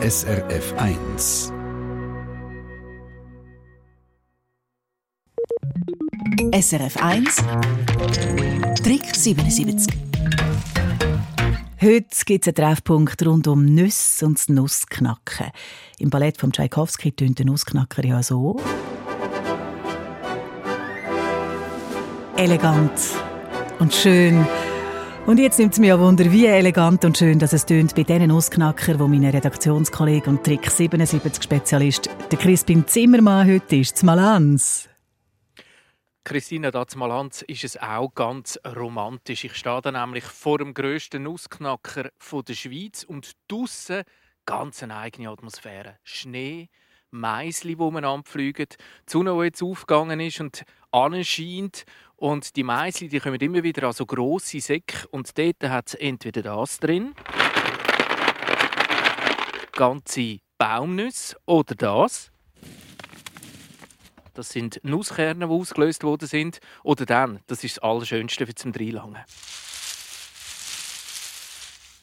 SRF 1. SRF 1 Trick 77 Heute gibt es einen Treffpunkt rund um Nüsse und das Nussknacken. Im Ballett von Tchaikovsky tönt der Nussknacker ja so. Elegant und schön. Und jetzt nimmt es mich auch Wunder, wie elegant und schön dass es tönt bei diesen Nussknacker, wo mein Redaktionskollege und Trick 77 Spezialist, der Crispin Zimmermann, heute ist, Malans. Christina, da zu Malanz ist es auch ganz romantisch. Ich stehe da nämlich vor dem grössten Nussknacker der Schweiz und draussen ganz eine eigene Atmosphäre. Schnee, Meisli, die umeinander fliegen, die Sonne, die jetzt aufgegangen ist und anscheint. Und die Meisli die kommen immer wieder an so grosse Säcke und dort hat es entweder das drin, ganze Baumnüsse oder das. Das sind Nusskerne, die ausgelöst worden sind. Oder dann, das ist das Allerschönste für zum Dreilangen.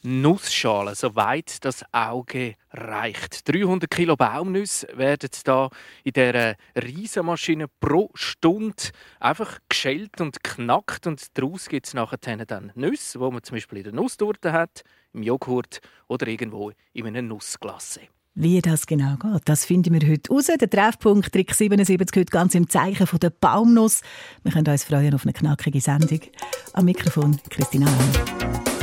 Nussschalen, soweit das Auge reicht. 300 Kilo Baumnüsse werden da in dieser Riesenmaschine pro Stunde einfach geschält und knackt und daraus gibt es nachher dann Nüsse, wo man zum Beispiel in der Nusstorte hat, im Joghurt oder irgendwo in einem Nussglasse. Wie das genau geht, das finden wir heute raus. Der Treffpunkt Trick 77 heute ganz im Zeichen der Baumnuss. Wir können uns freuen auf eine knackige Sendung. Am Mikrofon Christina Lang.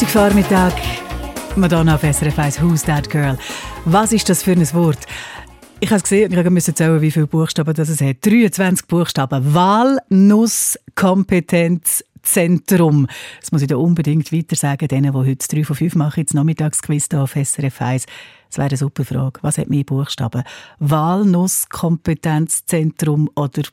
Dienstagvormittag. Madonna auf SRF 1, Who's That Girl? Was ist das für ein Wort? Ich habe es gesehen ich musste zählen, wie viele Buchstaben das es hat. 23 Buchstaben. Wahlnusskompetenzentrum. Das muss ich da unbedingt weiter sagen, denen, die heute 3 von 5 machen, jetzt Nachmittagsquiz hier auf SRF 1. Das wäre eine super Frage. Was hat mehr Buchstaben? Wahlnusskompetenzentrum oder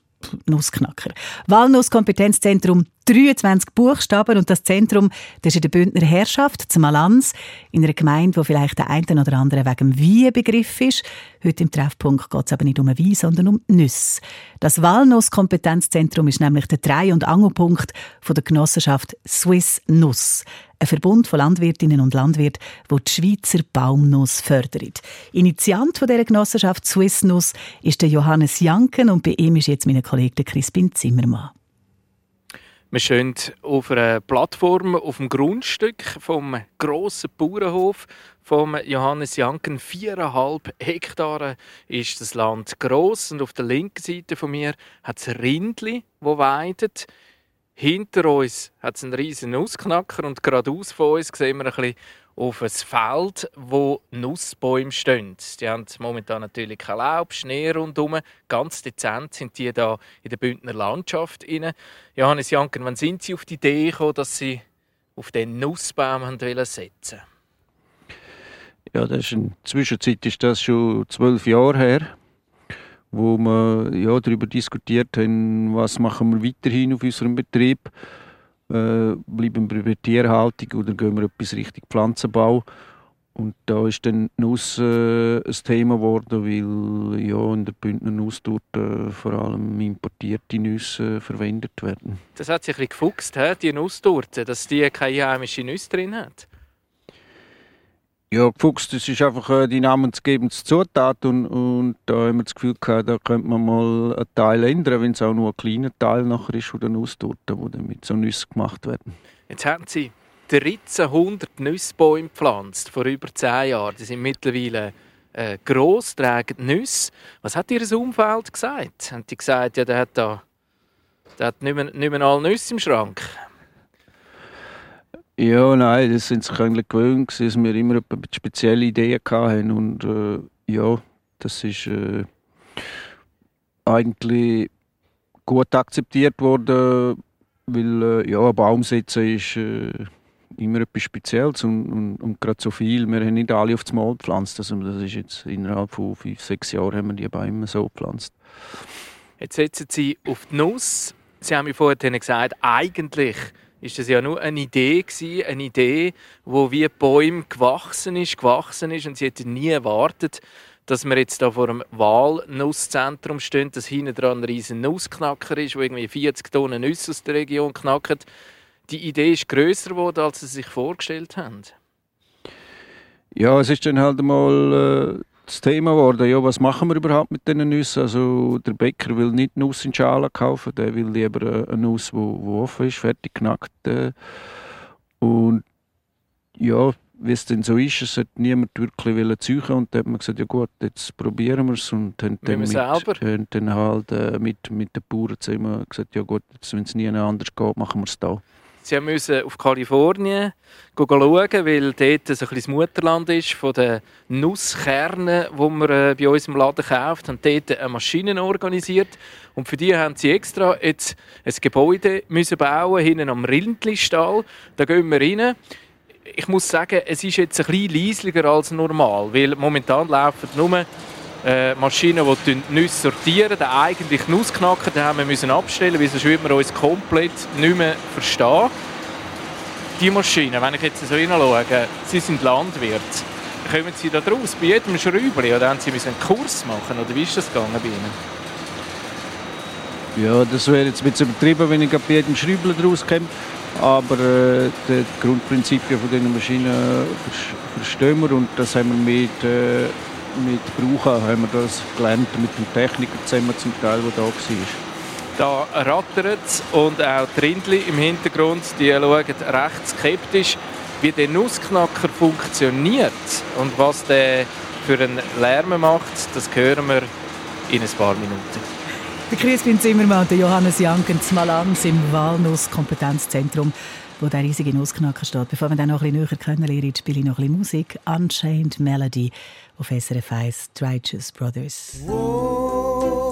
Nussknacker. Walnusskompetenzzentrum 23 Buchstaben und das Zentrum das ist in der Bündner Herrschaft, zum Malanz, in einer Gemeinde, wo vielleicht der eine oder andere wegen dem Wein Begriff ist. Heute im Treffpunkt geht es aber nicht um Wein, sondern um Nüsse. Das Walnusskompetenzzentrum ist nämlich der Dreh- und Angelpunkt von der Genossenschaft Swiss Nuss. Ein Verbund von Landwirtinnen und Landwirten, der die Schweizer Baumnuss fördert. Initiant von dieser Genossenschaft Swiss Nuss ist der Johannes Janken und bei ihm ist jetzt mein Kollege Crispin Zimmermann. Wir stehen auf einer Plattform auf dem Grundstück vom grossen Bauernhof vom Johannes Janken. Viereinhalb Hektare ist das Land gross und auf der linken Seite von mir hat es Rindli, wo weidet. Hinter uns hat es einen riesen Nussknacker und geradeaus von uns sehen wir ein bisschen auf ein Feld, wo Nussbäume stehen. Die haben momentan natürlich kein Laub, Schnee rundherum. Ganz dezent sind die da in der Bündner Landschaft. Rein. Johannes Janken, wann sind Sie auf die Idee gekommen, dass Sie auf den Nussbaum setzen Ja, das ist in der Zwischenzeit ist das schon zwölf Jahre her, wo wir ja, darüber diskutiert haben, was machen wir weiterhin auf unserem Betrieb machen äh, bleiben wir bei Tierhaltung oder gehen wir etwas Richtung Pflanzenbau. Und da ist dann Nuss äh, ein Thema geworden, weil ja, in der Bündner Nuss dort äh, vor allem importierte Nüsse äh, verwendet werden. Das hat sich ein bisschen gefuchst, he? die Nusstorte, dass die keine heimische Nüsse drin hat. Ja, gefuchst, das ist einfach äh, die namensgebende Zutat und, und da haben wir das Gefühl gehabt, da könnte man mal einen Teil ändern, wenn es auch nur ein kleiner Teil nachher ist von der Nusstorte, die dann mit so Nüssen gemacht werden. Jetzt haben Sie 1300 Nussbäume gepflanzt, vor über 10 Jahren. Die sind mittlerweile äh, gross, tragen Nüsse. Was hat Ihr Umfeld gesagt? Haben die gesagt, ja, der hat da der hat nicht mehr, nicht mehr alle Nüsse im Schrank? Ja, nein, das sind sich eigentlich gewöhnt, dass wir immer spezielle Ideen hatten. Und äh, ja, das ist äh, eigentlich gut akzeptiert worden, weil äh, ja, ein Baum setzen ist äh, immer etwas Spezielles und, und, und gerade so viel. Wir haben nicht alle auf das Mal gepflanzt. Also das ist jetzt innerhalb von fünf, sechs Jahren haben wir die Bäume so gepflanzt. Jetzt setzen Sie auf die Nuss. Sie haben mir vorhin gesagt, eigentlich ist das ja nur eine Idee gewesen, eine Idee, wo wie Bäume gewachsen ist, gewachsen ist und sie hätte nie erwartet, dass wir jetzt da vor einem Walnusszentrum stehen, dass hinten dran ein riesen Nussknacker ist, wo irgendwie 40 Tonnen Nüsse aus der Region knackt. Die Idee ist größer geworden, als sie sich vorgestellt haben. Ja, es ist dann halt mal das Thema geworden, ja, was machen wir überhaupt mit diesen Nüssen? Also der Bäcker will nicht Nuss in Schalen kaufen, der will lieber äh, eine Nuss, die offen ist, fertig knackt. Äh. Und ja, wie es denn so ist, es hat niemand wirklich ziehen und dann hat man gesagt, ja gut, jetzt probieren wir es und haben dann, mit, haben dann halt äh, mit, mit den Bauern zusammen gesagt, ja gut, wenn es nie anders geht, machen wir es da. Sie mussten auf Kalifornien schauen, weil dort ein das Mutterland ist von den Nusskernen, die man äh, bei uns im Laden kauft. Und dort eine Maschine organisiert. Und für die haben sie extra jetzt ein Gebäude müssen bauen hinten am Rindli-Stall. Da gehen wir rein. Ich muss sagen, es ist jetzt ein bisschen leislicher als normal, weil momentan laufen nur äh, Maschinen, die die Nüsse sortieren. Den eigentlichen Nussknacker den haben wir müssen abstellen, weil sonst würden wir uns komplett nicht mehr verstehen. Die Maschinen, wenn ich jetzt so hineinschaue, Sie sind Landwirt. Kommen Sie da draus bei jedem Schräubchen oder haben Sie einen Kurs machen oder wie ist das gegangen bei Ihnen? Ja, das wäre jetzt bisschen übertrieben, wenn ich bei jedem Schräubchen draus komme. Aber äh, die Grundprinzipien von diesen Maschinen verstehen wir und das haben wir mit äh, mit Brauchen haben wir das gelernt, mit dem Techniker zusammen zum Teil, der da war. Da rattert es und auch die Rindli im Hintergrund, die schauen recht skeptisch, wie der Nussknacker funktioniert und was der für einen Lärm macht, das hören wir in ein paar Minuten. Der Christian Zimmermann und der Johannes Janken zu Malams im Walnuss-Kompetenzzentrum, wo der riesige Nussknacker steht. Bevor wir dann noch ein bisschen näher kennenlernen, spiele ich noch ein bisschen Musik. Unchained Melody Professor é faz Righteous Brothers. Oh,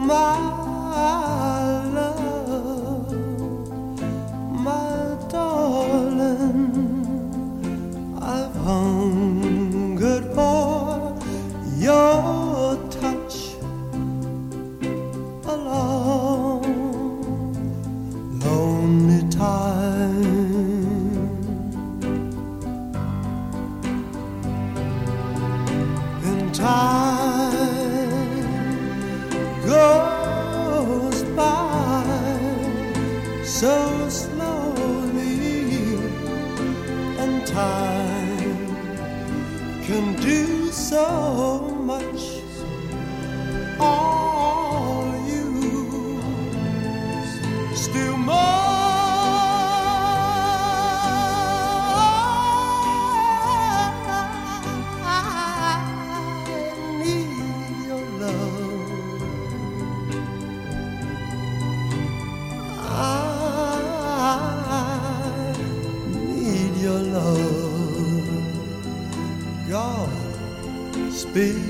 my. time goes by so slowly, and time can do so big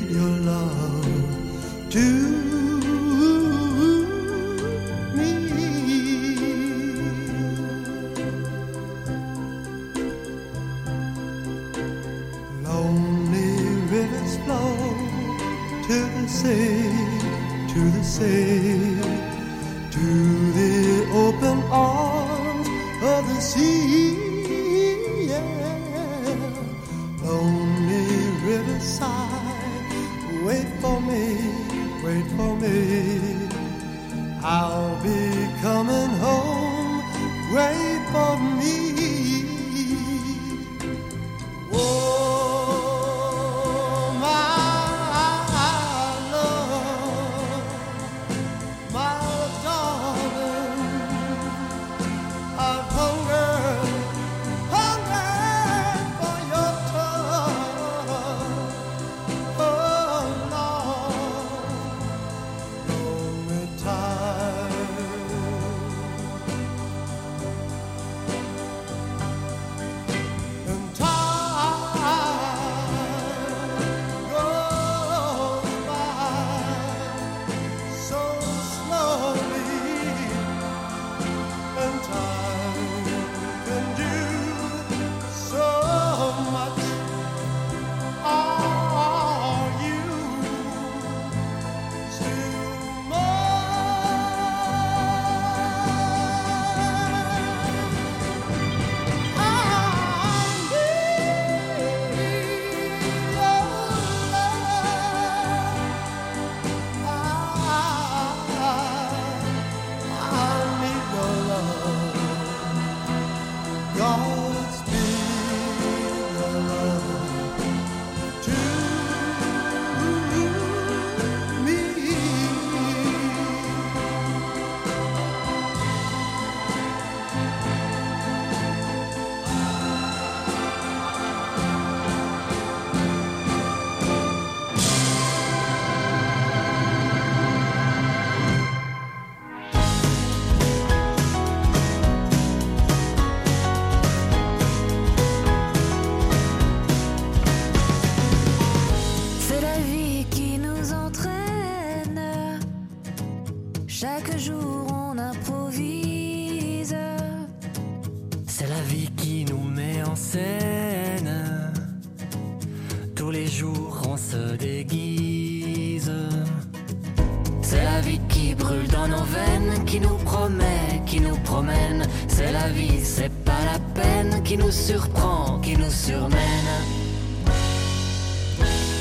dans nos veines, qui nous promet, qui nous promène. C'est la vie, c'est pas la peine, qui nous surprend, qui nous surmène.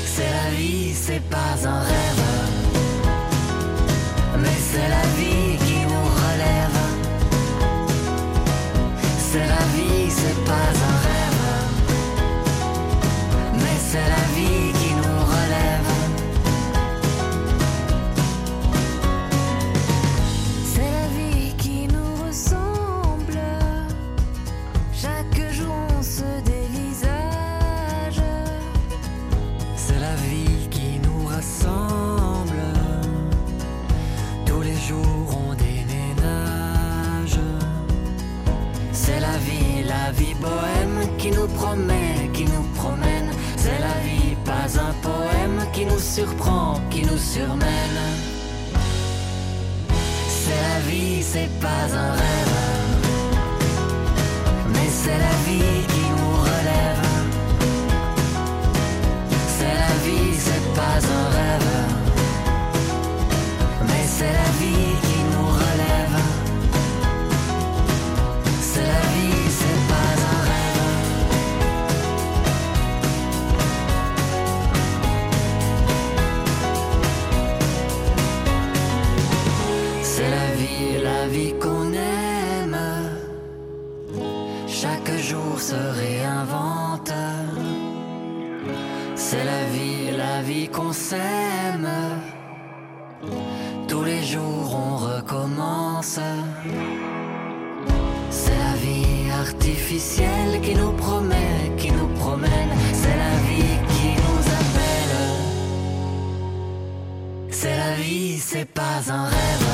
C'est la vie, c'est pas un rêve, mais c'est la vie qui nous relève. C'est la vie, c'est pas un rêve, mais c'est la vie. Qui nous promet, qui nous promène. C'est la vie, pas un poème qui nous surprend, qui nous surmène. C'est la vie, c'est pas un rêve. Mais c'est la vie qui nous relève. C'est la vie, c'est pas un rêve. Mais c'est la vie qui nous relève. C'est la vie, se réinvente. C'est la vie, la vie qu'on s'aime. Tous les jours on recommence. C'est la vie artificielle qui nous promet, qui nous promène. C'est la vie qui nous appelle. C'est la vie, c'est pas un rêve.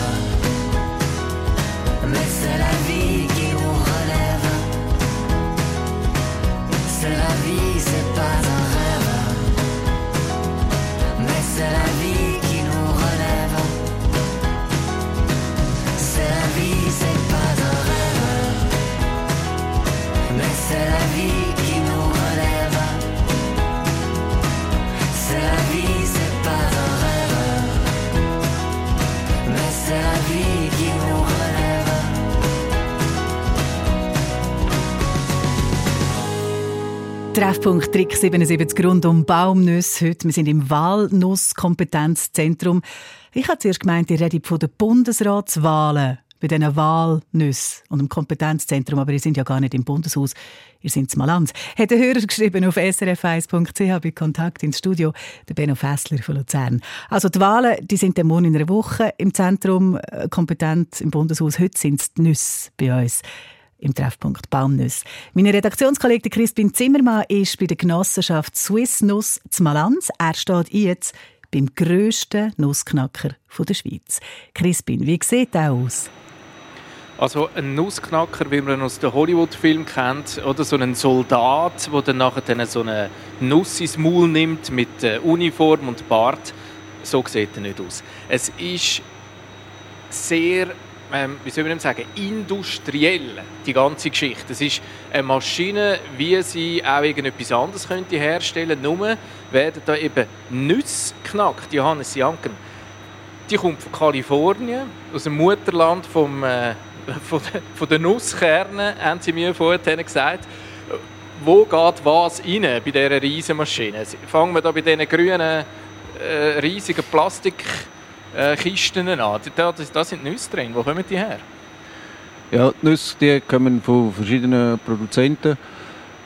Treffpunkt Trick 77 rund um Baumnüsse. Heute, wir sind im Walnusskompetenzzentrum. Ich habe zuerst gemeint, ihr redet von den Bundesratswahlen bei diesen Walnüssen und im Kompetenzzentrum, aber ihr sind ja gar nicht im Bundeshaus, ihr sind zu Malanz. Hat der Hörer geschrieben auf srf1.ch bei Kontakt ins Studio, der Benno Fessler von Luzern. Also die Wahlen, die sind dann morgen in einer Woche im Zentrum, äh, kompetent im Bundeshaus. Heute sind es die Nüsse bei uns im Treffpunkt Baumnüsse. Mein Redaktionskollege Crispin Zimmermann ist bei der Genossenschaft Swiss Nuss zu Malanz. Er steht jetzt beim grössten Nussknacker der Schweiz. Crispin, wie sieht er aus? Also ein Nussknacker, wie man ihn aus den Hollywood-Filmen kennt, oder so ein Soldat, der dann nachher so eine Nuss ins Maul nimmt mit äh, Uniform und Bart. So sieht er nicht aus. Es ist sehr, ähm, wie soll man sagen, industriell, die ganze Geschichte. Es ist eine Maschine, wie sie auch irgendetwas anderes könnte herstellen Nur werden da eben Nüsse knackt. Johannes Janken, die kommt von Kalifornien, aus dem Mutterland vom, äh, von, de, von Nusskernen, haben sie mir vorhin gesagt. Wo geht was rein bei dieser riesigen Maschine? Fangen wir da bei diesen grünen, äh, riesigen Plastikkisten an. Da, da, sind Nüsse drin. Wo kommen die her? Ja, die Nüsse die kommen von verschiedenen Produzenten,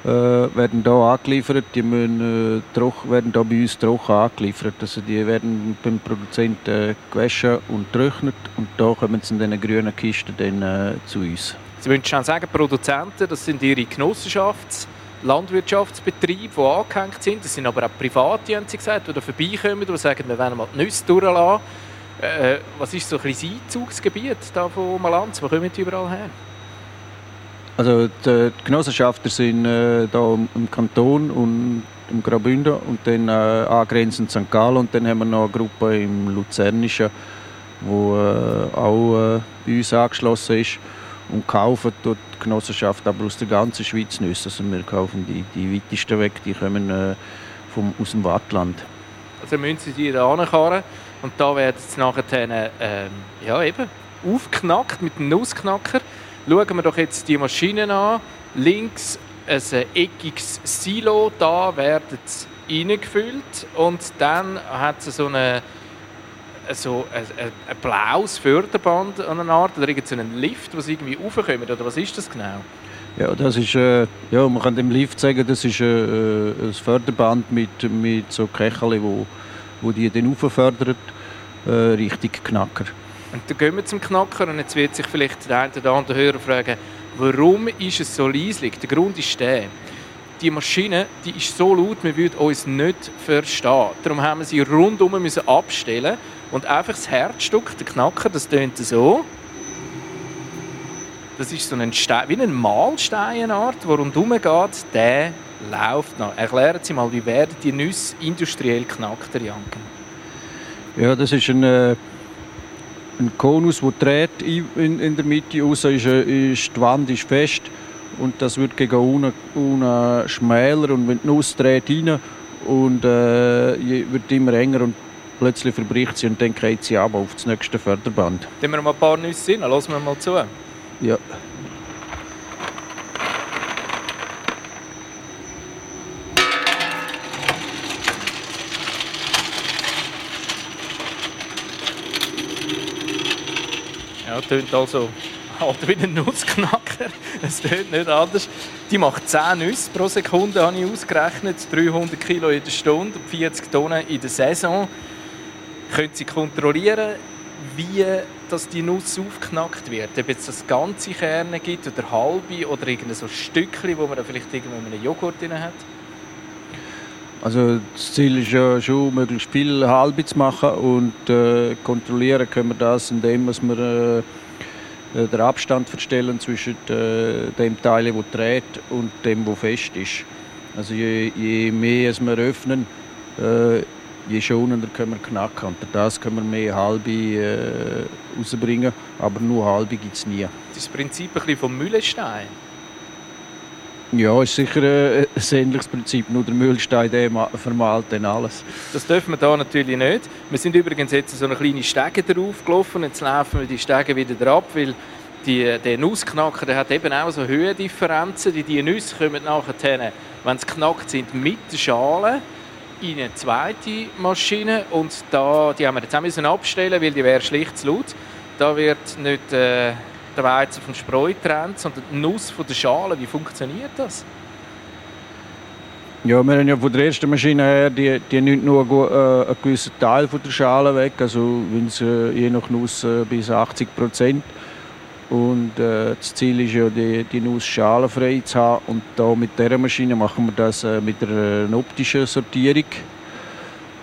äh, werden da angeliefert. Die müssen, äh, trocken, werden da bei uns trocken angeliefert. Also die werden beim Produzenten äh, gewaschen und getrocknet und da kommen sie in diesen grünen Kisten dann, äh, zu uns. Sie wollen schon sagen, Produzenten, das sind ihre Genossenschafts-, Landwirtschaftsbetriebe, die angehängt sind. Das sind aber auch Private, haben sie gesagt, die da vorbeikommen und sagen, wir wollen mal die Nüsse durchlassen. Äh, was ist so ein bisschen das Einzugsgebiet da von Malanz? Wo kommen die überall her? Also die, die Genossenschafter sind äh, da im, Kanton und im Graubünden und dann äh, angrenzend St. Gallen und dann haben wir noch eine Gruppe im Luzernischen, die äh, auch äh, bei uns angeschlossen ist und kaufen dort die Genossenschaft aber aus der ganzen Schweiz Nüsse. Also wir kaufen die, die weitesten weg, die kommen äh, vom, aus dem Wattland. Also müssen sie die da ankarren und da werden sie nachher ähm, ja, eben aufgeknackt mit einem Nussknacker. Schauen wir doch jetzt die Maschinen an. Links ein eckiges Silo, da werden sie reingefüllt und dann hat es so eine so ein, ein, ein blaues Förderband an einer Art oder irgend so einen Lift, wo sie irgendwie raufkommen, oder was ist das genau? Ja, das ist, äh, ja, man kann dem Lift sagen, das ist äh, äh, ein Förderband mit, mit so Kecheln, wo, wo die dann auffördert, äh, Richtung Knacker. Und dann gehen wir zum Knacker und jetzt wird sich vielleicht der eine oder andere Hörer fragen, warum ist es so leislich? Der Grund ist der, die Maschine die ist so laut, wir würden uns nicht verstehen. Darum haben wir sie rundum müssen abstellen und einfach das Herzstück, der Knacker, das tönt so. Das ist so ein Stein, wie ein Mahlsteinart, der rundherum geht, der läuft noch. Erklären Sie mal, wie werden die Nüsse industriell knackt, Janken? Ja, das ist ein, äh, ein Konus, der dreht in, in, der Mitte raus. Ist, äh, ist, die Wand ist fest und das wird gegen unten, unten schmäler. Und wenn die Nuss dreht rein und äh, wird immer enger und plötzlich verbricht sie und dann geht sie ab auf das nächste Förderband. Dann wir mal ein paar Nüsse rein, lassen wir mal zu. Ja. Ja, tönt also halt wie ein Nussknacker. Es tönt nicht anders. Die macht 10 Nüsse pro Sekunde, habe ich ausgerechnet. 300 Kilo in der Stunde, 40 Tonnen in der Saison. Können Sie kontrollieren, wie dass die Nuss aufgeknackt wird? Ob es das ganze Kerne gibt oder halbe oder irgendein so Stückchen, wo man vielleicht irgendwo in einem Joghurt drin hat? Also das Ziel ist ja schon, möglichst viel halbe zu machen und äh, kontrollieren können wir das, indem wir äh, äh, den Abstand verstellen zwischen äh, dem Teil, der dreht und dem, der fest ist. Also je, je mehr es wir öffnen, äh, je schonender können wir knacken. Durch das können wir mehr halbe äh, rausbringen, aber nur halbe gibt es nie. Das Prinzip ein bisschen vom Mühlenstein. Ja, ist sicher äh, ein ähnliches Prinzip, nur der Mühlstein der ma- vermahlt dann alles. Das dürfen wir hier natürlich nicht. Wir sind übrigens jetzt so eine kleine Stege drauf gelaufen. Jetzt laufen wir die Stege wieder drauf, weil die, der Nussknacker der hat eben auch so Höhendifferenzen. Die, die Nüsse kommen nachher, wenn sie knackt sind, mit der Schale in eine zweite Maschine. Und da, die haben wir jetzt auch abstellen, weil die wäre schlicht zu laut. Da wird nicht äh, der Weizen vom Spreu getrennt, sondern die Nuss von der Schale. Wie funktioniert das? Ja, wir haben ja von der ersten Maschine her, die, die nimmt nur äh, einen gewissen Teil von der Schale weg, also wenn äh, je nach Nuss äh, bis 80 Prozent. Und äh, das Ziel ist ja, die, die Nuss schalenfrei zu haben. Und da mit dieser Maschine machen wir das äh, mit einer optischen Sortierung.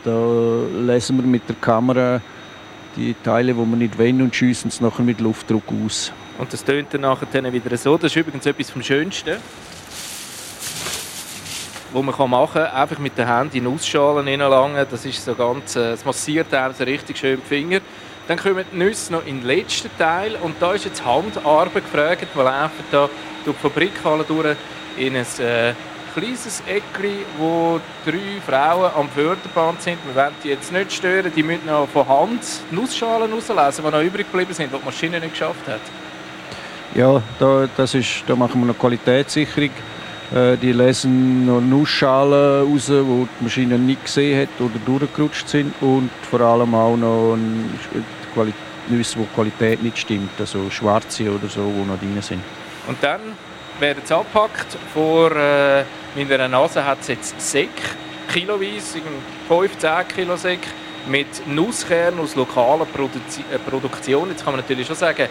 Da lesen wir mit der Kamera die Teile, die wir nicht wollen und schiessen es nachher mit Luftdruck aus. Und das tönt dann nachher wieder so. Das ist übrigens etwas vom Schönsten, was man machen kann. Einfach mit den Händen in Nussschalen hineinlangen. Das ist so ganz, äh, es massiert einem so richtig schön die Finger. Dann kommen die Nüsse noch in den letzten Teil. Und da ist jetzt Handarbeit gefragt. Wir laufen da durch die Fabrikhalle durch in ein äh, kleines Eckli, wo drei Frauen am Förderband sind. Wir wollen die jetzt nicht stören. Die müssen noch von Hand Nussschalen rauslesen, die noch übrig geblieben sind, die die Maschine nicht geschafft hat. Ja, da, das ist, da machen wir eine Qualitätssicherung. Äh, die lesen noch Nussschalen raus, die die Maschine nicht gesehen hat oder durchgerutscht sind. Und vor allem auch noch die Nüsse, wo die Qualität nicht stimmt, also schwarze oder so, die noch drin sind. Und dann werden sie abgepackt. Vor äh, meiner Nase hat es jetzt Säck, kiloweise, 15 Kilo Säck, mit Nusskernen aus lokaler Produzi äh, Produktion. Jetzt kann man natürlich schon sagen,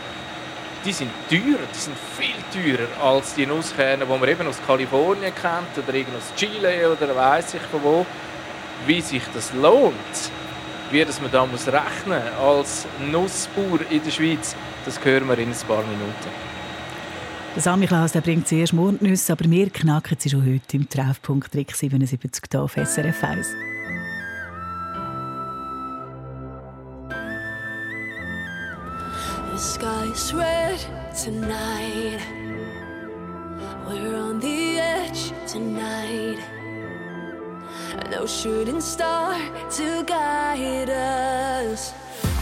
die sind teurer, die sind viel teurer als die Nusskerne, die man eben aus Kalifornien kennt oder aus Chile oder weiß ich von wo. Wie sich das lohnt, wie das man da muss rechnen als Nussbauer in der Schweiz, das hören wir in ein paar Minuten. Der Samichlaus der bringt zuerst Mondnüsse, aber wir knacken sie schon heute im Treffpunkt Trick 77 hier auf SRF 1. Sky's red tonight. We're on the edge tonight. No shooting star to guide us.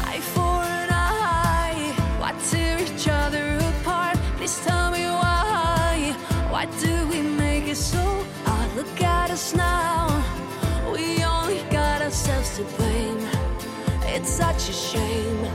Eye for an eye. Why tear each other apart? Please tell me why. Why do we make it so hard? Look at us now. We only got ourselves to blame. It's such a shame.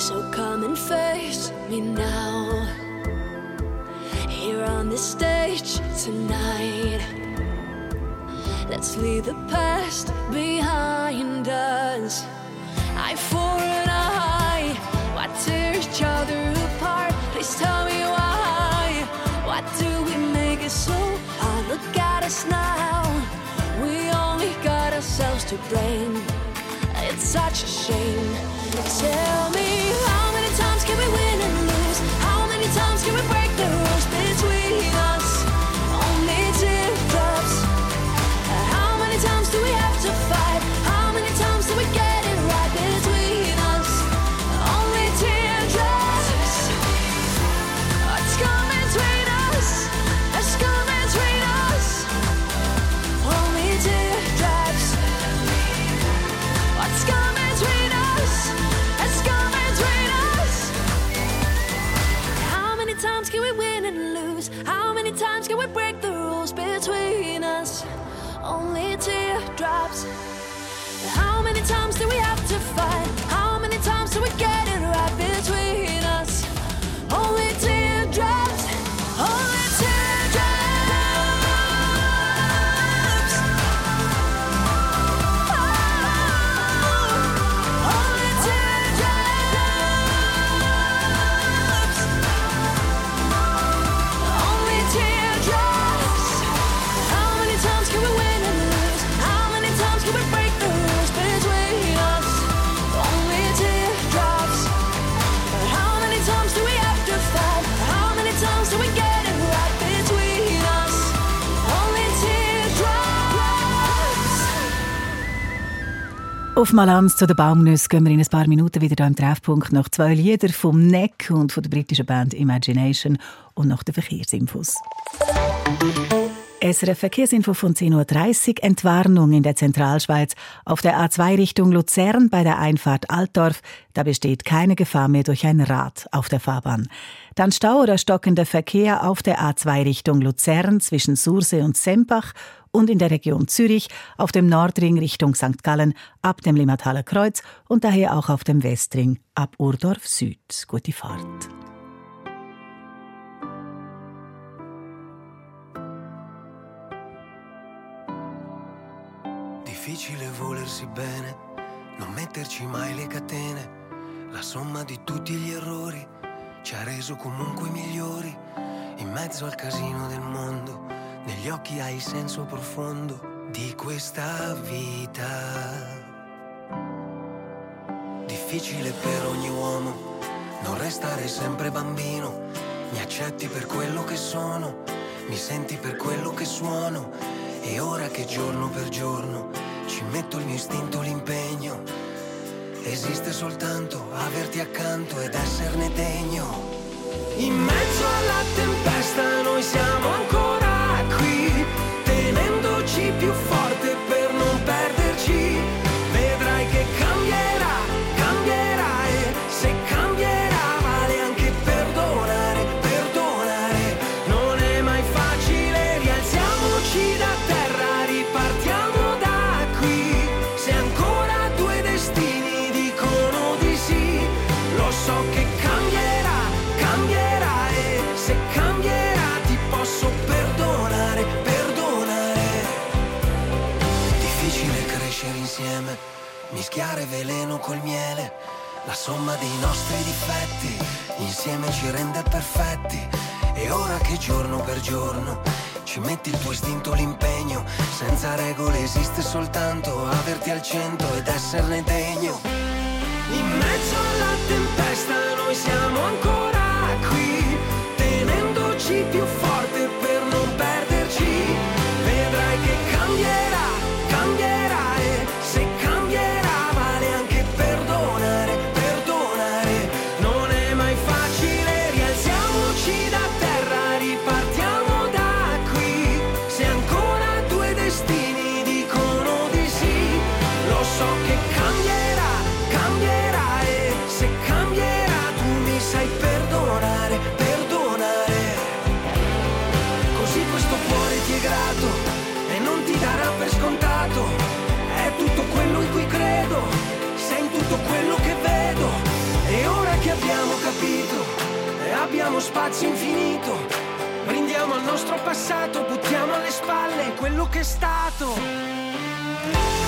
So come and face me now here on this stage tonight. Let's leave the past behind us. Eye for an eye. Why tear each other apart? Please tell me why. Why do we make it so hard? Look at us now. We only got ourselves to blame. It's such a shame. Tell me times can we break the rules Only teardrops. How many times do we have to fight? Auf Malans zu den Baumnüssen gehen wir in ein paar Minuten wieder hier im Treffpunkt nach zwei Liedern vom Neck und von der britischen Band Imagination und nach den Verkehrsinfos. SRF Verkehrsinfo von 10.30 Uhr. Entwarnung in der Zentralschweiz. Auf der A2 Richtung Luzern bei der Einfahrt Altdorf. Da besteht keine Gefahr mehr durch ein Rad auf der Fahrbahn. Dann Stau oder stockender Verkehr auf der A2 Richtung Luzern zwischen Sursee und Sempach und in der Region Zürich auf dem Nordring Richtung St. Gallen ab dem Limmathaler Kreuz und daher auch auf dem Westring ab Urdorf Süd. Gute Fahrt. Difficile volersi bene, non metterci mai le catene. La somma di tutti gli errori ci ha reso comunque migliori. In mezzo al casino del mondo, negli occhi hai il senso profondo di questa vita. Difficile per ogni uomo non restare sempre bambino. Mi accetti per quello che sono, mi senti per quello che suono. E ora che giorno per giorno ci metto il mio istinto, l'impegno. Esiste soltanto averti accanto ed esserne degno. In mezzo alla tempesta noi siamo ancora più forte mischiare veleno col miele. La somma dei nostri difetti insieme ci rende perfetti. E ora che giorno per giorno ci metti il tuo istinto, l'impegno. Senza regole esiste soltanto averti al centro ed esserne degno. In mezzo alla tempesta noi siamo ancora qui, tenendoci più forte per non spazio infinito. Brindiamo al nostro passato, buttiamo alle spalle quello che è stato.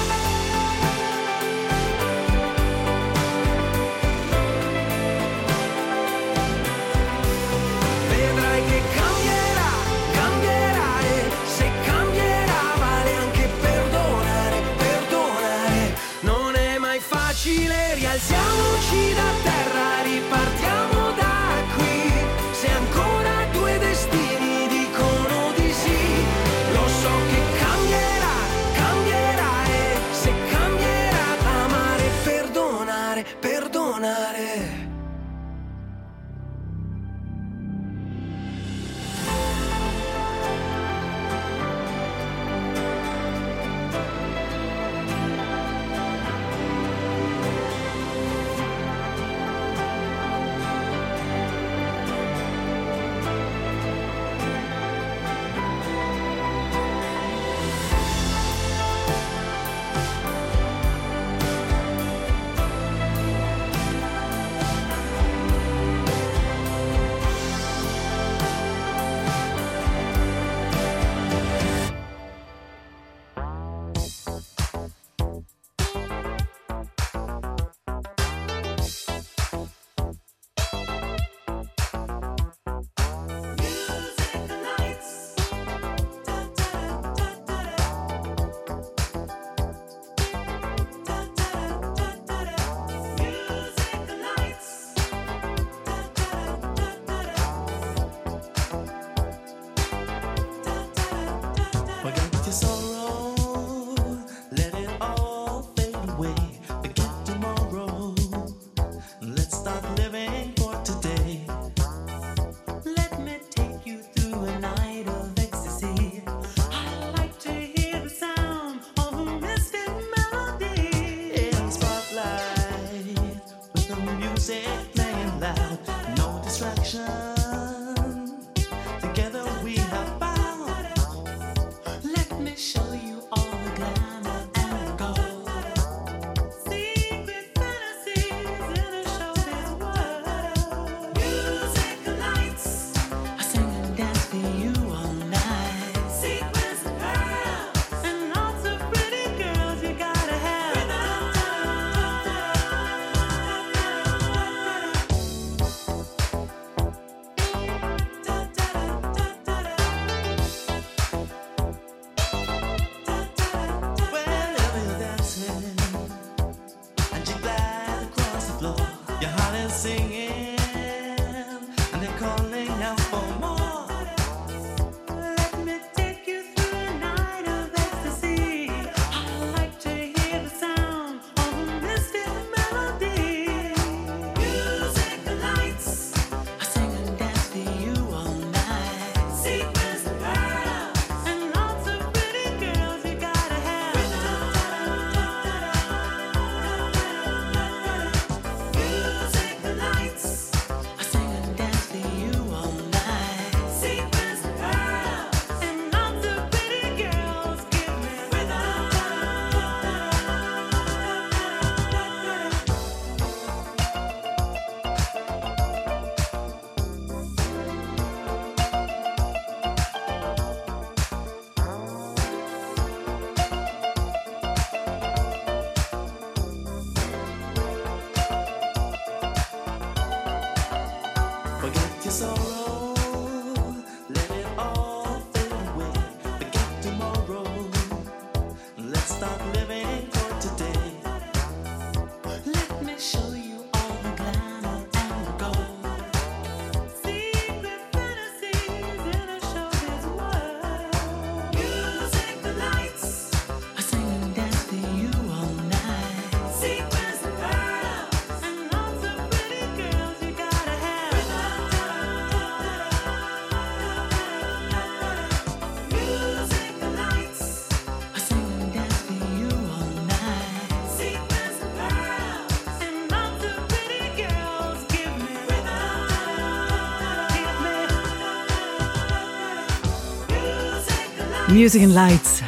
Music and Lights.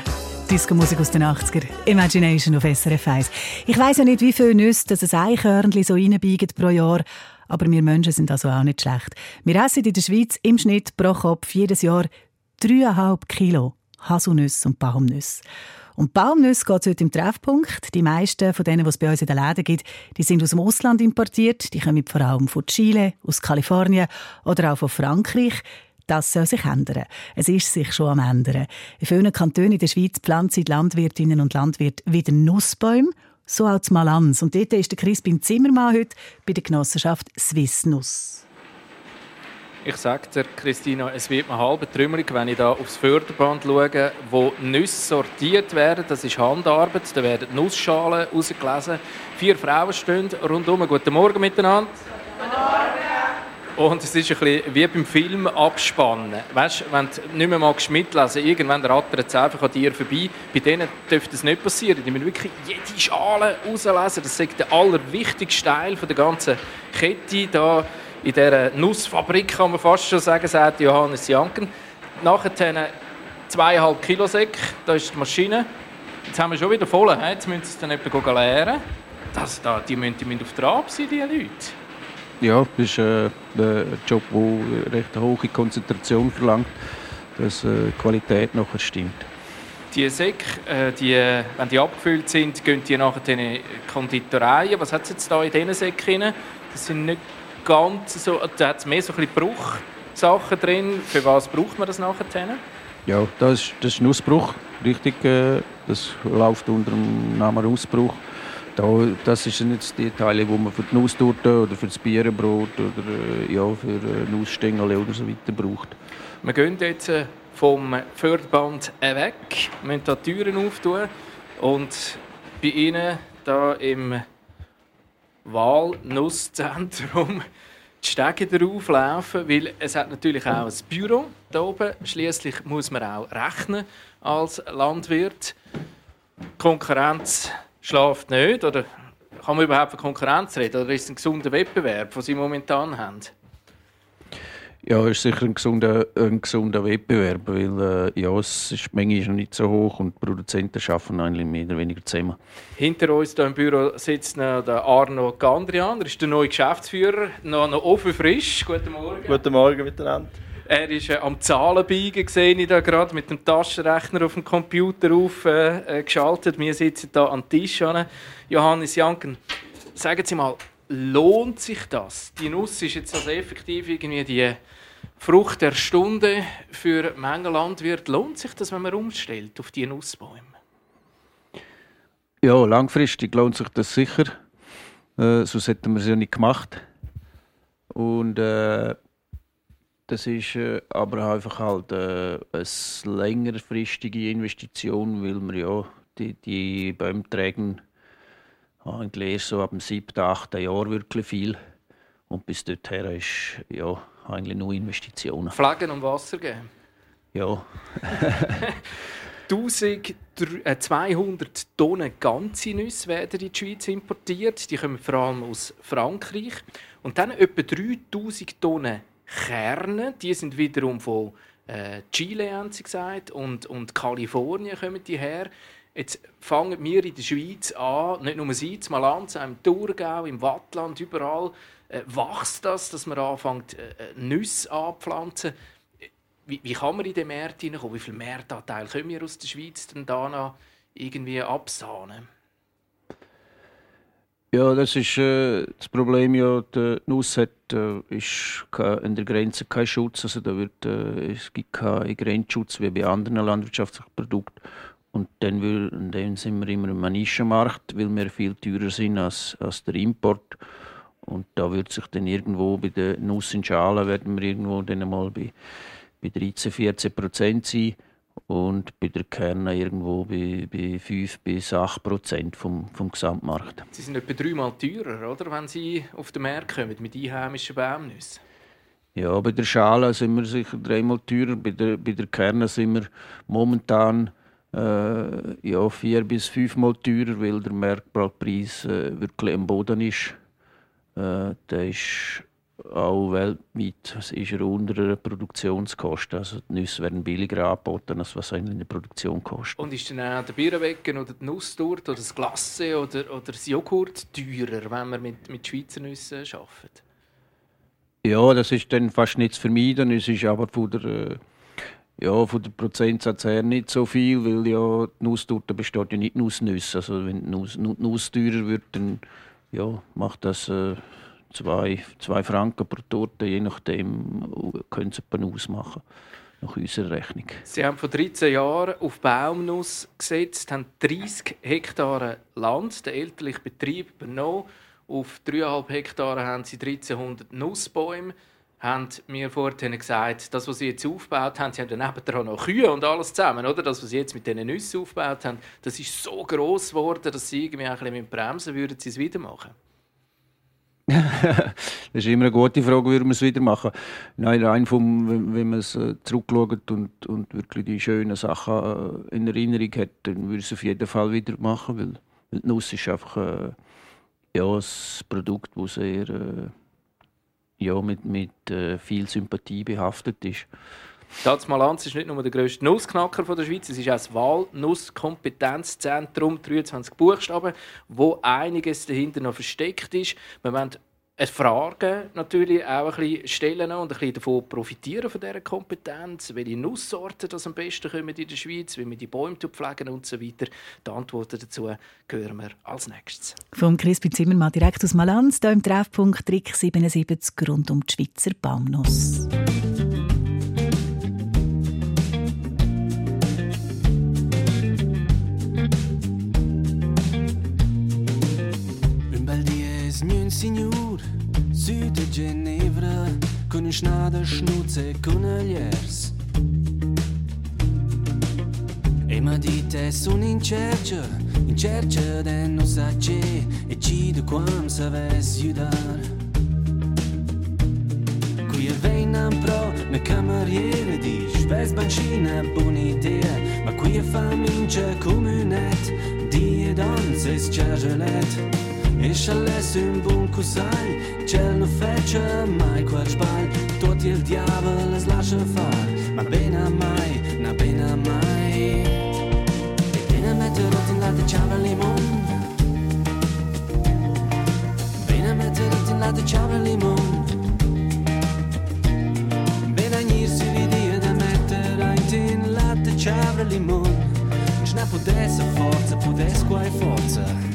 Disco-Musik aus den 80er, Imagination auf SRF 1. Ich weiss ja nicht, wie viele Nüsse das ein Eichhörnchen so reinbiegen pro Jahr, aber wir Menschen sind also auch nicht schlecht. Wir essen in der Schweiz im Schnitt pro Kopf jedes Jahr 3,5 Kilo Haselnüsse und Baumnüsse. Und Baumnüsse geht heute im Treffpunkt. Die meisten von denen, die es bei uns in den Läden gibt, die sind aus dem Ausland importiert. Die kommen vor allem von Chile, aus Kalifornien oder auch von Frankreich. Das soll sich ändern. Es ist sich schon am ändern. In vielen Kantonen in der Schweiz pflanzen Landwirtinnen und Landwirte wieder Nussbäume, so auch zu Malanz. Und dort ist der Crispin Zimmermann heute bei der Genossenschaft Swiss Nuss. Ich sage dir, Christina, es wird mir halb trümmerig, wenn ich da aufs Förderband schaue, wo Nüsse sortiert werden. Das ist Handarbeit. Da werden Nussschalen rausgelesen. Vier Frauen stehen rundum. Guten Morgen miteinander. Und es ist ein bisschen wie beim Film abspannen. Weißt, wenn du nicht mehr magst mitlesen, irgendwann rattert es einfach an dir vorbei. Bei denen dürfte das nicht passieren. Die müssen wirklich jede Schale rauslesen. Das ist der allerwichtigste Teil der ganzen Kette. Da in dieser Nussfabrik, kann man fast schon sagen, sagt Johannes Janken. Nachher zweieinhalb Kilo Säck, da ist die Maschine. Jetzt haben wir schon wieder voll, jetzt müssen sie es dann jemand leeren. Das, da, die, müssen, die müssen auf der Ab sein, die Leute. Ja, das ist äh, ein Job, der eine recht hohe Konzentration verlangt, dass äh, die Qualität nachher stimmt. Die Säcke, äh, die, wenn die abgefüllt sind, gehen die nachher in die Konditoreien. Was hat es jetzt da in diesen Säcken? Das sind nicht ganz so, da hat es mehr so ein bisschen Bruchsachen drin. Für was braucht man das nachher? Ja, das ist, das ist ein Ausbruch, richtig. Äh, das läuft unter dem Namen Ausbruch. Da, das sind jetzt die Teile, die man für die Nusstorte oder für das Bierenbrot oder äh, ja, für äh, Nussstängel oder so weiter braucht. Wir gehen jetzt äh, vom Förderband weg, wir müssen hier die Türen auftun und bei Ihnen da im Walnusszentrum die Stege darauf laufen, weil es hat natürlich auch ein Büro da oben. Schließlich muss man auch rechnen als Landwirt. Konkurrenz schläft nicht oder kann man überhaupt von Konkurrenz reden oder ist es ein gesunder Wettbewerb, den Sie momentan haben? Ja, es ist sicher ein gesunder, ein gesunder Wettbewerb, weil äh, ja, es ist, die Menge ist noch nicht so hoch und die Produzenten arbeiten eigentlich mehr oder weniger zusammen. Hinter uns hier im Büro sitzt noch der Arno Gandrian, er ist der neue Geschäftsführer, noch, noch offen frisch. Guten Morgen. Guten Morgen miteinander. Er ist äh, am Zahlenbiegen, sehe ich da gerade, mit dem Taschenrechner auf dem Computer aufgeschaltet. Äh, Wir sitzen hier am Tisch. An. Johannes Janken, sagen Sie mal, lohnt sich das? Die Nuss ist jetzt also effektiv irgendwie die Frucht der Stunde für Menge Landwirt. Lohnt sich das, wenn man umstellt auf die Nussbäume? Ja, langfristig lohnt sich das sicher. Äh, sonst hätten wir es ja nicht gemacht. Und äh, das ist äh, aber einfach halt äh, eine längerfristige Investition, weil wir ja die, die Bäume tragen eigentlich erst so ab dem siebten, achten Jahr wirklich viel. Und bis dorthin ist ja eigentlich nur Investitionen. Flaggen und Wasser geben? Ja. 1200 Tonnen ganze Nüsse werden in die Schweiz importiert. Die kommen vor allem aus Frankreich. Und dann etwa 3000 Tonnen Kerne. Die sind wiederum von äh, Chile, haben sie gesagt, und, und Kalifornien kommen die her. Jetzt fangen wir in der Schweiz an, nicht nur Sie, in Malanz, im Thurgau, im Wattland, überall äh, wächst das, dass man anfängt, äh, Nüsse anzupflanzen. Wie, wie kann man in den Markt hineinkommen? Wie viel Marktanteil können wir aus der Schweiz denn da irgendwie absahnen? Ja, das ist äh, das Problem. Ja, die Nuss hat, äh, ist an der Grenze kein Schutz. Also da wird, äh, es gibt keinen Grenzschutz wie bei anderen landwirtschaftlichen Produkten. Und dann, will, dann sind wir immer im Nischenmarkt, weil wir viel teurer sind als, als der Import. Und da wird sich dann irgendwo bei der Nuss in Schalen werden wir irgendwo dann mal bei, bei 13, 14 Prozent sein und bei der Kerne irgendwo bei, bei 5 bis 8 Prozent vom, vom Gesamtmarkt. Sie sind etwa dreimal teurer, oder, wenn Sie auf den Markt kommen mit einheimischen Baumnüssen? Ja, bei der Schale sind wir sicher dreimal teurer. Bei der, bei der Kerne sind wir momentan äh, ja, vier bis fünfmal teurer, weil der Marktpreis äh, wirklich am Boden ist. Äh, der ist auch weltweit ist er unter einer Produktionskosten. Also die Nüsse werden billiger angeboten, als was eigentlich eine Produktion kostet. Und ist dann auch der Birnenwecken oder die Nusstorte oder das Glasse oder, oder das Joghurt teurer, wenn man mit, mit Schweizer Nüssen arbeitet? Ja, das ist dann fast nicht zu vermeiden. Es ist aber von der, Ja, von der Prozentsatz her nicht so viel, weil ja die Nusstorte besteht ja nicht aus Nüssen. Also wenn die Nuss, Nu- Nuss teurer wird, dann ja, macht das äh, zwei, zwei Franken pro Torte, je nachdem können sie etwa ausmachen, nach unserer Rechnung. Sie haben vor 13 Jahren auf Baumnuss gesetzt, haben 30 Hektare Land, den elterlichen Betrieb übernommen. Auf 3,5 Hektare haben sie 1300 Nussbäume. Haben mir vorhin gesagt, das, was sie jetzt aufgebaut haben, sie haben dann nebenan noch Kühe und alles zusammen, oder? Das, was sie jetzt mit diesen Nüssen aufgebaut haben, das ist so gross geworden, dass sie irgendwie ein bisschen bremsen würden, sie es wieder machen. Das ist immer eine gute Frage, wie wir es wieder machen. Nein, rein vom, wenn, wenn man es äh, zurückschaut und, und wirklich die schönen Sachen äh, in Erinnerung hat, dann würde ich es auf jeden Fall wieder machen, weil, weil die Nuss ist einfach äh, ja, ein Produkt, das sehr äh, ja, mit, mit äh, viel Sympathie behaftet ist. Das Malanz ist nicht nur der grösste Nussknacker der Schweiz, es ist auch das Walnusskompetenzzentrum, 23 Buchstaben, wo einiges dahinter noch versteckt ist. Wir wollen eine Frage natürlich auch ein bisschen stellen und ein bisschen davon profitieren von dieser Kompetenz, welche Nusssorten das am besten kommen in der Schweiz, wie wir die Bäume pflegen und so weiter. Die Antworten dazu hören wir als nächstes. Vom Crispin Zimmermann direkt aus Malanz, hier im Treffpunkt Trick 77 rund um die Schweizer Baumnuss. Tour, Süd er e Ginevra, con Schneider, Schnuzze e con Agliers. E ma di te sono in cerca, in cerca di non sacce, e ci de quam savessi aiutare. Qui er è veinan pro, ne cameriere di spes bancina, buona idea, ma qui er è famincia comunet, di e danze sciagelet. És a leszünk bunkuszány Cel nu fece mai cu aș bani. Tot el diavol îți lasă far Ma bine mai, na bine mai. E bine meteorot în late ceavă limon. Bine meteorot în late ceavă limon. Bine nirsi vidie de meteorot în late ceavă limon. Ce ne pudesse forță, pudesse cu ai forță.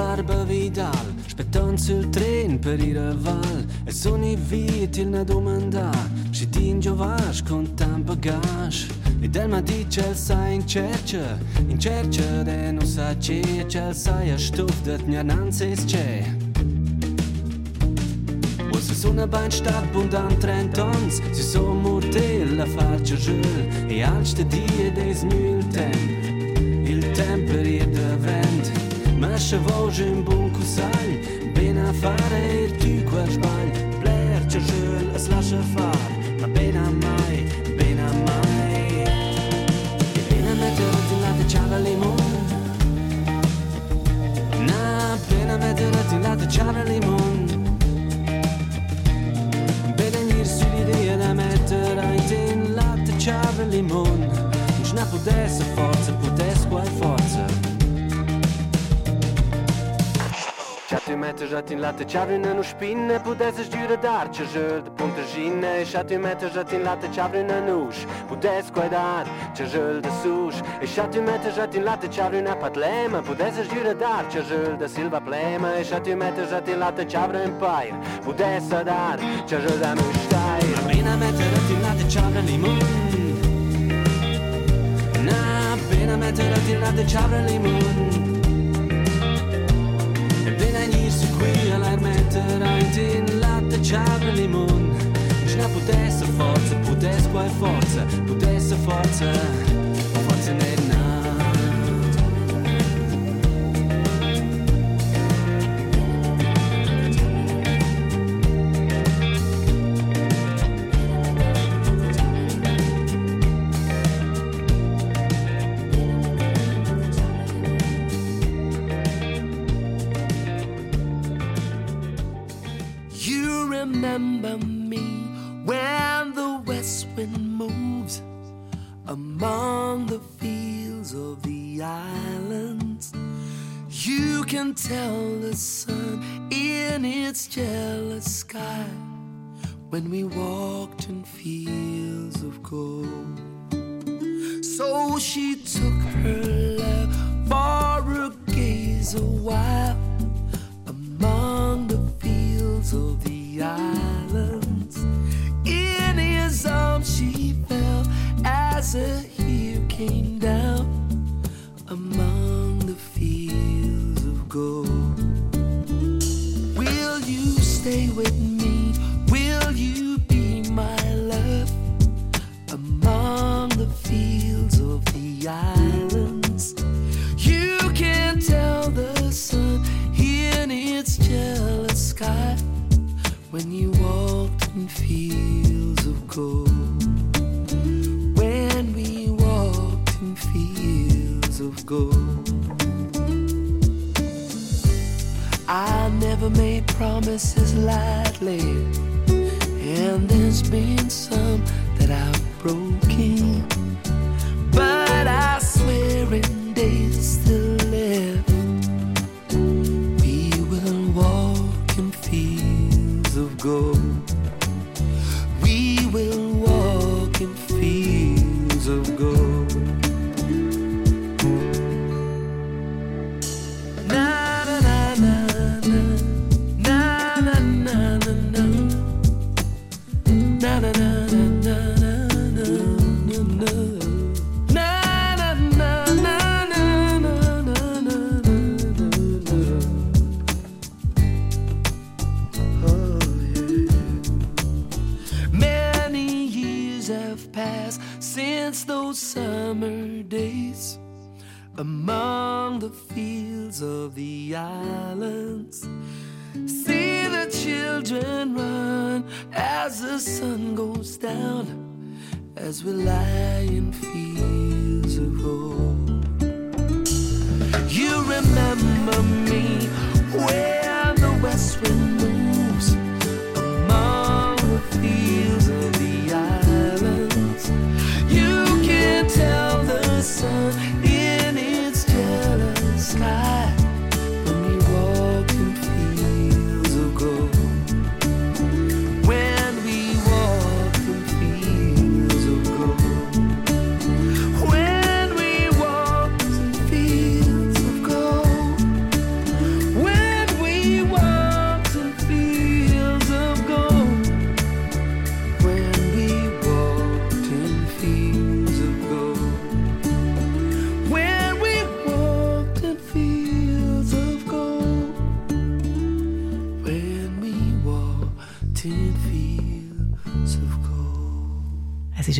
Barba Vidal Spettanza il tren per ir Val E sono i viti il ne domanda Si din Giovas con tan bagage E del ma dice el sa in cerce In cerce de non sa ce Cel sa ia stuf dat nja nanzes ce Sonnebein starb und an trennt uns Si so mortel a farcia gel E alste die des mülten j'aime beaucoup ça Ben à fare tu quoi j'balle Blair tu je laisse la chauffard Ma ben à mai, ben à mai. E ben a mettere di latte c'ha la limone Na ben a mettere di latte c'ha la limone Ben a venir sull'idea da mettere in latte c'ha la limone Non ce ne potesse metësh atin latë qavrin e në shpinë E pudesesh gjyre darë që zhërë dhe punë të zhinë E shati metësh atin latë qavrin e në ushë Pudes kuaj darë që zhërë dhe sush E shati metësh atin latë qavrin e patlema Pudesesh gjyre darë që zhërë dhe silba plema E shati metësh atin latë qavrin pajrë Pudes së darë që zhërë dhe më shtajrë Abena metër atin latë qavrin i mund Na, abena metër atin latë qavrin i mund agnirsi qui alla mettere in latte ciave limon Ce ne potesse forza, potesse qual forza Potesse forza, forza nel na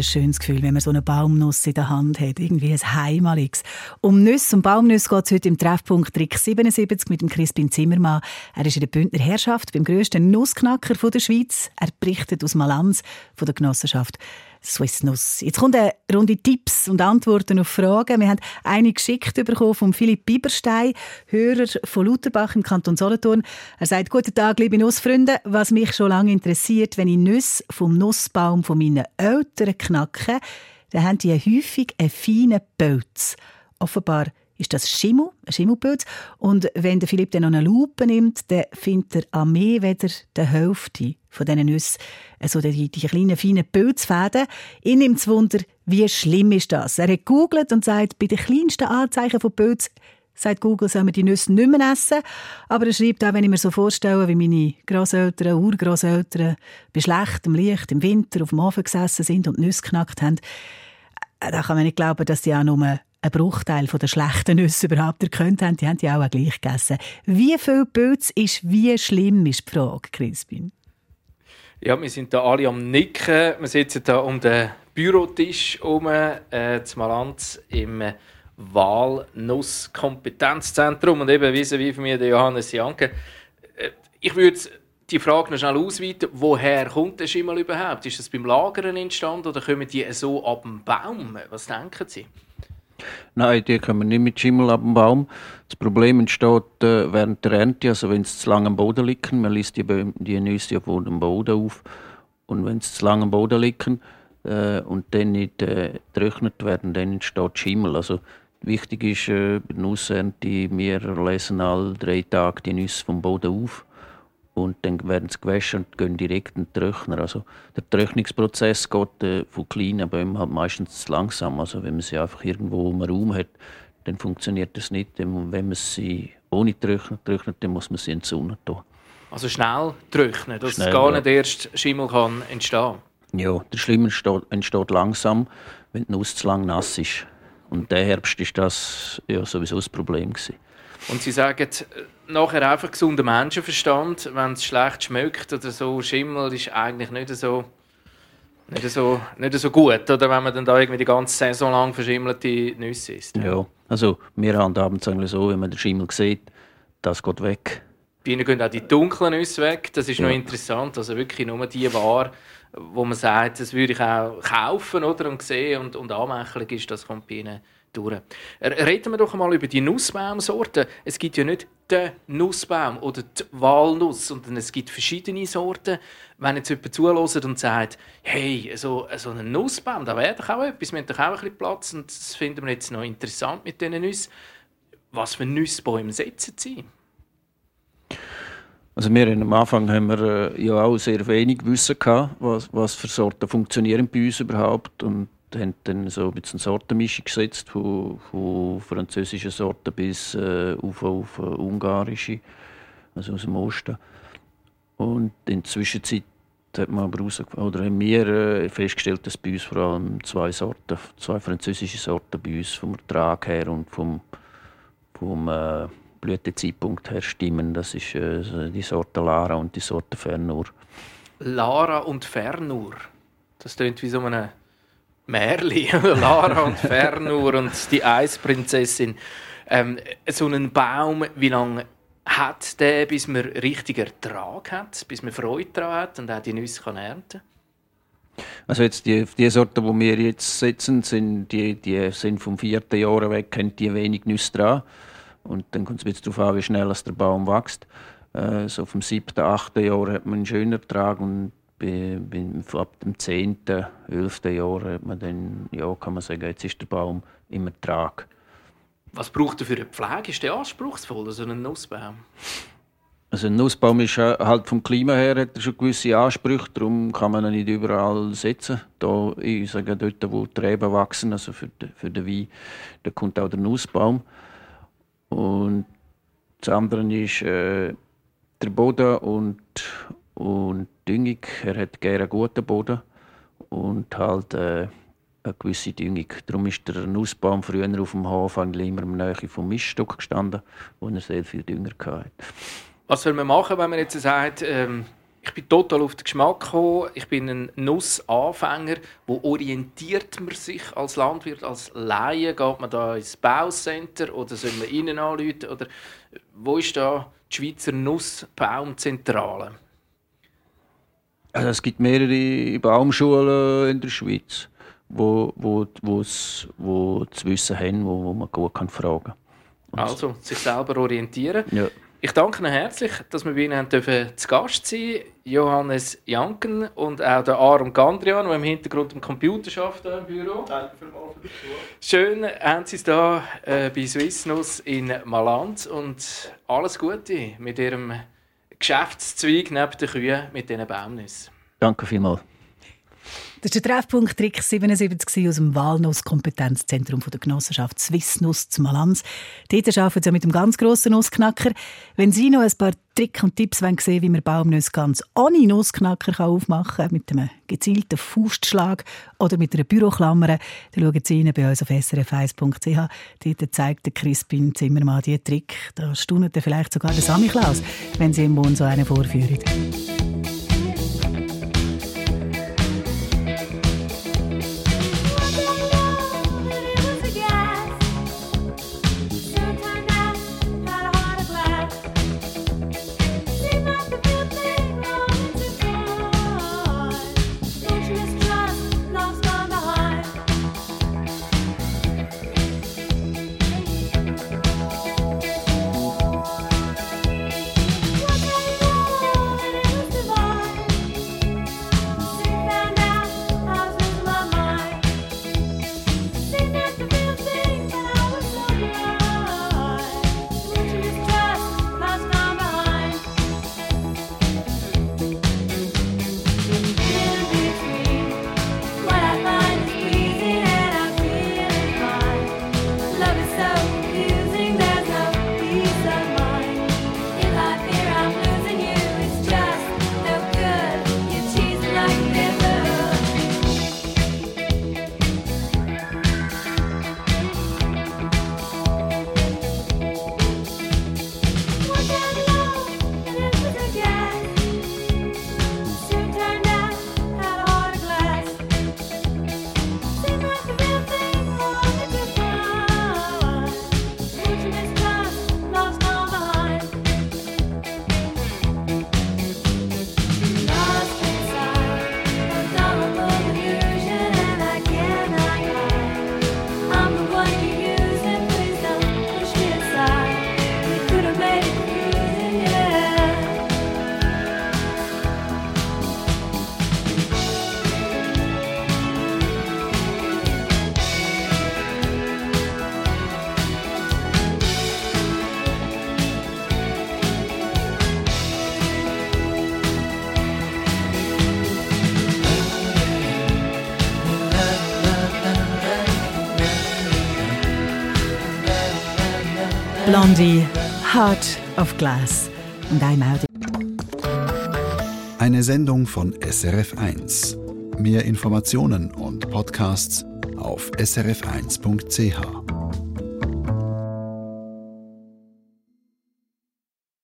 ein schönes Gefühl, wenn man so eine Baumnuss in der Hand hat. Irgendwie ein heimaliges. Um Nüsse und Baumnüsse geht es heute im Treffpunkt Trick 77 mit dem Crispin Zimmermann. Er ist in der Bündner Herrschaft beim grössten Nussknacker der Schweiz. Er berichtet aus Malanz von der Genossenschaft Swiss Nuss. Jetzt kommt eine Runde Tipps und Antworten auf Fragen. Wir haben eine geschickt bekommen von Philipp Bieberstein, Hörer von Lutherbach im Kanton Solothurn. Er sagt, guten Tag, liebe Nussfreunde. Was mich schon lange interessiert, wenn ich Nüsse vom Nussbaum von meinen Eltern knacke, dann haben die häufig einen feinen Pelz. Offenbar ist das Schimmel, ein Schimmelpilz. Und wenn der Philipp dann noch eine Lupe nimmt, dann findet er an mehr weder die Hälfte von diesen Nüssen, also die, die kleinen, feinen Pilzfäden. Ihn nimmt es Wunder, wie schlimm ist das? Er hat gegoogelt und sagt, bei den kleinsten Anzeichen von Pilz sagt Google, soll man die Nüsse nicht mehr essen. Aber er schreibt auch, wenn ich mir so vorstelle, wie meine Grosseltern, Urgrosseltern bei schlechtem Licht im Winter auf dem Ofen gesessen sind und Nüsse geknackt haben, äh, da kann man nicht glauben, dass die auch nur einen Bruchteil der schlechten Nüsse überhaupt erkannt haben. Die haben die auch, auch gleich gegessen. Wie viel Pilz ist wie schlimm, ist die Frage, Crispin. Ja, wir sind da alle am Nicken. Wir sitzen da um den Bürotisch herum, äh, zu Malanz im Walnuss-Kompetenzzentrum. Und eben, wie wie von mir, der Johannes Janke. Äh, ich würde die Frage noch schnell ausweiten. Woher kommt der Schimmel überhaupt? Ist das beim Lagern entstanden oder kommen die so ab dem Baum? Was denken Sie? Nein, die kommen nicht mit Schimmel ab dem Baum. Das Problem entsteht äh, während der Ernte, also wenn sie zu lange am Boden liegen. Man liest die, die Nüsse ja dem Boden auf. Und wenn sie zu lange am Boden liegen äh, und dann nicht äh, getrocknet werden, dann entsteht Schimmel. Also wichtig ist äh, bei der Nussernte, wir lesen alle drei Tage die Nüsse vom Boden auf und dann werden sie gewaschen und gehen direkt in den Trockner. Also der Trocknungsprozess geht äh, von kleinen Bäumen halt meistens zu langsam. Also wenn man sie einfach irgendwo im Raum hat, dann funktioniert das nicht. Wenn man sie ohne Trockner trocknet, dann muss man sie in die Sonne tun. Also schnell trocknen, dass Schnell, gar ja. nicht erst Schimmel kann entstehen Ja, der Schlimm entsteht, entsteht langsam, wenn die Nuss zu lang nass ist. Und der Herbst ist das ja sowieso das Problem gewesen. Und Sie sagen äh, nachher einfach gesunder Menschenverstand, wenn es schlecht schmeckt oder so, Schimmel ist eigentlich nicht so, nicht so, nicht so gut, oder wenn man dann da irgendwie die ganze Saison lang verschimmelte Nüsse isst. Ja, also wir haben abends eigentlich so, wenn man den Schimmel sieht, das geht weg. Bei ihnen gehen auch die dunklen Nüsse weg. Das ist noch Ja. interessant. Also wirklich nur die Ware, wo man sagt, das würde ich auch kaufen oder, und sehen und, und anmächelig ist, das kommt bei ihnen durch. Reden wir doch mal über die Nussbaumsorten. Es gibt ja nicht den Nussbaum oder die Walnuss, sondern es gibt verschiedene Sorten. Wenn jetzt jemand zuhört und sagt, hey, so, so ein Nussbaum, da wäre doch auch etwas, wir haben doch auch ein bisschen Platz und das finden wir jetzt noch interessant mit diesen Nüssen. Was für Nussbäume setzen sie? Also wir haben am Anfang haben wir äh, ja auch sehr wenig Wissen gehabt, was, was für Sorten funktionieren bei uns überhaupt und haben dann so ein bisschen Sortenmischung gesetzt von, von französischen Sorten bis äh, auf, auf äh, ungarische, also aus dem Osten. Und in der Zwischenzeit hat man aber oder haben wir äh, festgestellt, dass bei uns vor allem zwei Sorten, zwei französische Sorten bei uns vom Ertrag her und vom, vom äh, Blütezeitpunkt her stimmen. Das ist äh, die Sorte Lara und die Sorte Fernur. Lara und Fernur. Das klingt wie so ein Märli. Lara und Fernur und die Eisprinzessin. Ähm, so einen Baum, wie lange hat der, bis man richtig Ertrag hat, bis man Freude daran hat und auch die Nüsse kann ernten Also jetzt die, die Sorten, die wir jetzt setzen, sind, die, die sind vom vierten Jahr weg, haben die wenig Nüsse dran. Und dann kommt es bisschen darauf an, wie schnell der Baum wächst. Äh, so vom siebten, achten Jahr hat man einen schönen Ertrag und ab dem zehnten, elften Jahr hat man dann, ja, kann man sagen, jetzt ist der Baum im Ertrag. Was braucht er für eine Pflege? Ist der anspruchsvoll, so ein Nussbaum? Also ein Nussbaum ist halt vom Klima her hat er schon gewisse Ansprüche, darum kann man ihn nicht überall setzen. Da, ich sage dort, wo die Reben wachsen, also für, den- für den Wein, da kommt auch der Nussbaum. Und das andere ist äh, der Boden und, und Düngung. Er hat gerne einen guten Boden und halt äh, eine gewisse Düngung. Darum ist der Nussbaum früher auf dem Hof eigentlich immer der Nähe vom Miststock gestanden, wo er sehr viel Dünger hatte. Was soll man machen, wenn man jetzt sagt, ähm, ich bin total auf den Geschmack gekommen, ich bin ein Nussanfänger. Wo orientiert man sich als Landwirt, als Laie? Geht man da ins Baucenter oder soll man innen anrufen? Oder wo ist da die Schweizer Nussbaumzentrale? Also es gibt mehrere Baumschulen in der Schweiz, wo, wo, wo's, wo das Wissen haben, wo, wo man gut kann fragen Also, sich selber orientieren. Ja. Ich danke Ihnen herzlich, dass wir bei Ihnen dürfen zu Gast sein Johannes Janken und auch der Aaron Gandrian, der im Hintergrund am Computer arbeitet im Büro. Danke vielmals für die Besuch. Schön haben Sie es hier äh, bei Swissnus in Malanz und alles Gute mit Ihrem Geschäftszweig neben den Kühen mit diesen Baumnüssen. Danke vielmals. Das war der Treffpunkt Trick 77 aus dem Walnuss-Kompetenzzentrum der Genossenschaft Swissnuss zu Malanz. Dort arbeiten sie mit dem ganz grossen Nussknacker. Wenn Sie noch ein paar Tricks und Tipps wollen sehen wie man Baumnüsse ganz ohne Nussknacker aufmachen kann, mit einem gezielten Faustschlag oder mit einer Büroklammer, dann schauen Sie rein bei uns auf srf1.ch. Dort zeigt der Crispin Zimmermann diesen Trick. Da staunet dann vielleicht sogar der Sammy Klaus, wenn Sie im Wohn so einen vorführen. Blondie, Heart of Glass. Und I'm out. Eine Sendung von SRF1. Mehr Informationen und Podcasts auf srf1.ch.